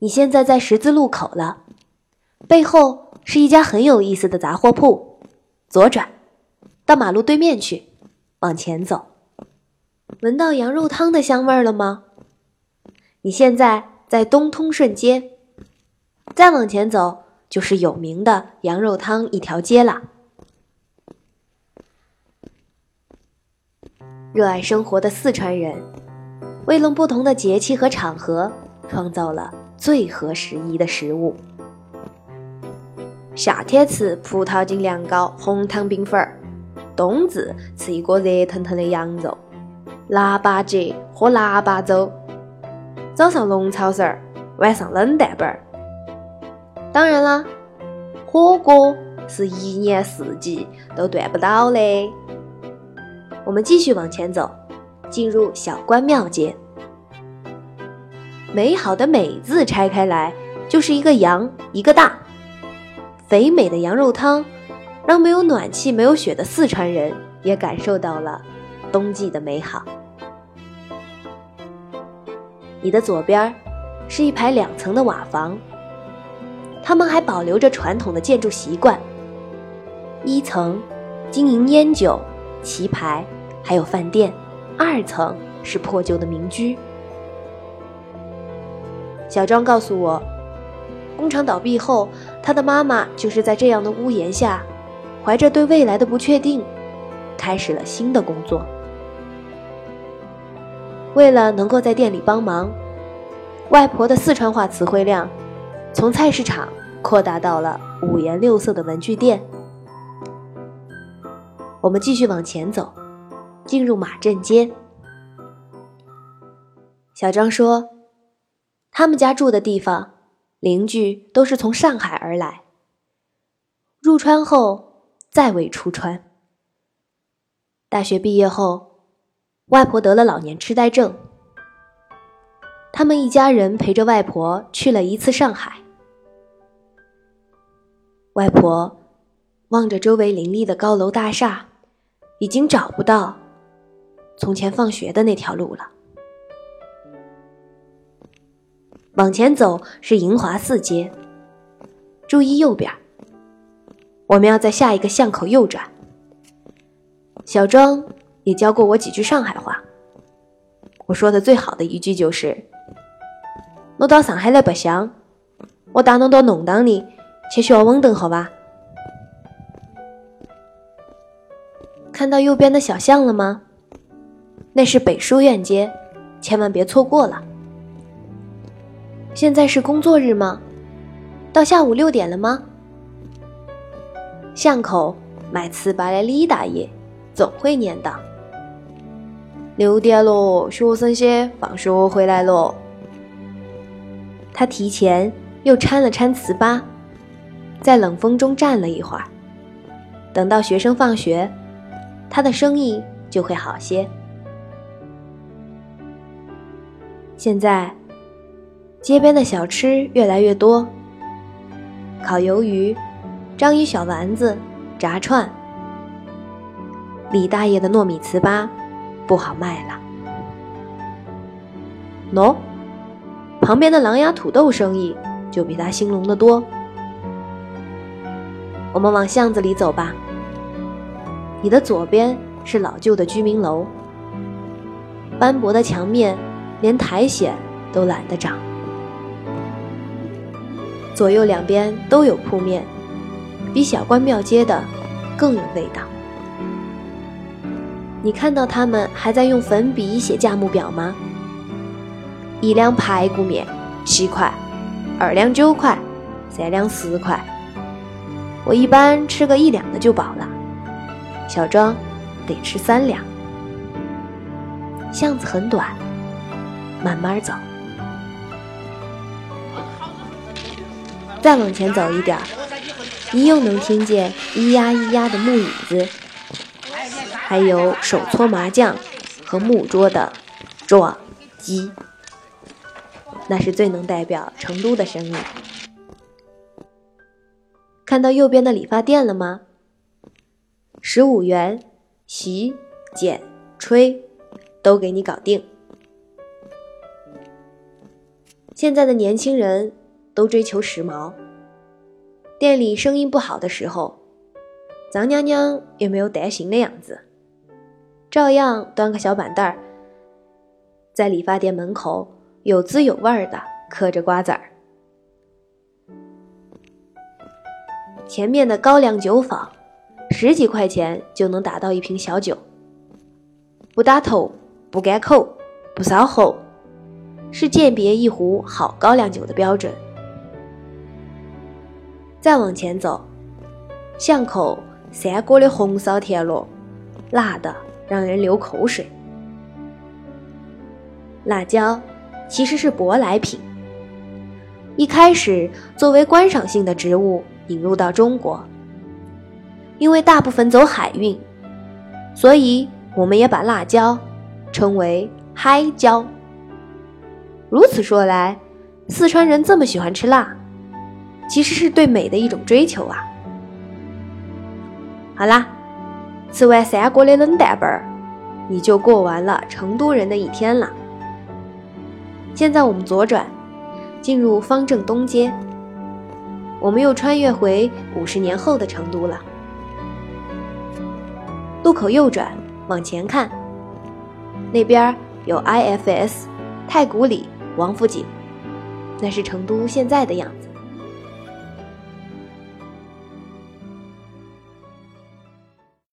你现在在十字路口了，背后是一家很有意思的杂货铺，左转，到马路对面去，往前走。闻到羊肉汤的香味了吗？你现在在东通顺街，再往前走就是有名的羊肉汤一条街了。热爱生活的四川人，为了不同的节气和场合，创造了最合时宜的食物。夏天吃葡萄精凉糕、红糖冰粉儿，冬至吃一锅热腾腾的羊肉。腊八节喝腊八粥，早上龙抄手儿，晚上冷淡本儿。当然啦，火锅是一年四季都断不倒的。我们继续往前走，进入小关庙街。美好的“美”字拆开来就是一个羊，一个大。肥美的羊肉汤，让没有暖气、没有雪的四川人也感受到了冬季的美好。你的左边是一排两层的瓦房，他们还保留着传统的建筑习惯。一层经营烟酒、棋牌，还有饭店；二层是破旧的民居。小张告诉我，工厂倒闭后，他的妈妈就是在这样的屋檐下，怀着对未来的不确定，开始了新的工作。为了能够在店里帮忙，外婆的四川话词汇量从菜市场扩大到了五颜六色的文具店。我们继续往前走，进入马镇街。小张说，他们家住的地方，邻居都是从上海而来，入川后再未出川。大学毕业后。外婆得了老年痴呆症，他们一家人陪着外婆去了一次上海。外婆望着周围林立的高楼大厦，已经找不到从前放学的那条路了。往前走是银华四街，注意右边，我们要在下一个巷口右转。小庄。也教过我几句上海话。我说的最好的一句就是：“我到上海来白相，我带侬到弄堂里去小稳等，好吧？”看到右边的小巷了吗？那是北书院街，千万别错过了。现在是工作日吗？到下午六点了吗？巷口卖糍粑的李大爷总会念叨。六点了，学生些放学回来了。他提前又掺了掺糍粑，在冷风中站了一会儿。等到学生放学，他的生意就会好些。现在，街边的小吃越来越多，烤鱿鱼、章鱼小丸子、炸串。李大爷的糯米糍粑。不好卖了。喏，旁边的狼牙土豆生意就比他兴隆得多。我们往巷子里走吧。你的左边是老旧的居民楼，斑驳的墙面连苔藓都懒得长。左右两边都有铺面，比小关庙街的更有味道。你看到他们还在用粉笔写价目表吗？一两排骨面七块，二两九块，三两十块。我一般吃个一两的就饱了，小庄得吃三两。巷子很短，慢慢走。再往前走一点你又能听见咿呀咿呀的木椅子。还有手搓麻将和木桌的撞击，那是最能代表成都的声音。看到右边的理发店了吗？十五元，洗、剪、吹，都给你搞定。现在的年轻人都追求时髦，店里生意不好的时候，张娘娘也没有担心的样子，照样端个小板凳儿，在理发店门口有滋有味儿的嗑着瓜子儿。前面的高粱酒坊，十几块钱就能打到一瓶小酒，不打头，不改口，不烧喉，是鉴别一壶好高粱酒的标准。再往前走，巷口三锅的红烧田螺，辣的让人流口水。辣椒其实是舶来品，一开始作为观赏性的植物。引入到中国，因为大部分走海运，所以我们也把辣椒称为“嗨椒”。如此说来，四川人这么喜欢吃辣，其实是对美的一种追求啊！好啦，吃完三锅的冷淡本儿，你就过完了成都人的一天了。现在我们左转，进入方正东街。我们又穿越回五十年后的成都了。路口右转，往前看，那边有 IFS、太古里、王府井，那是成都现在的样子。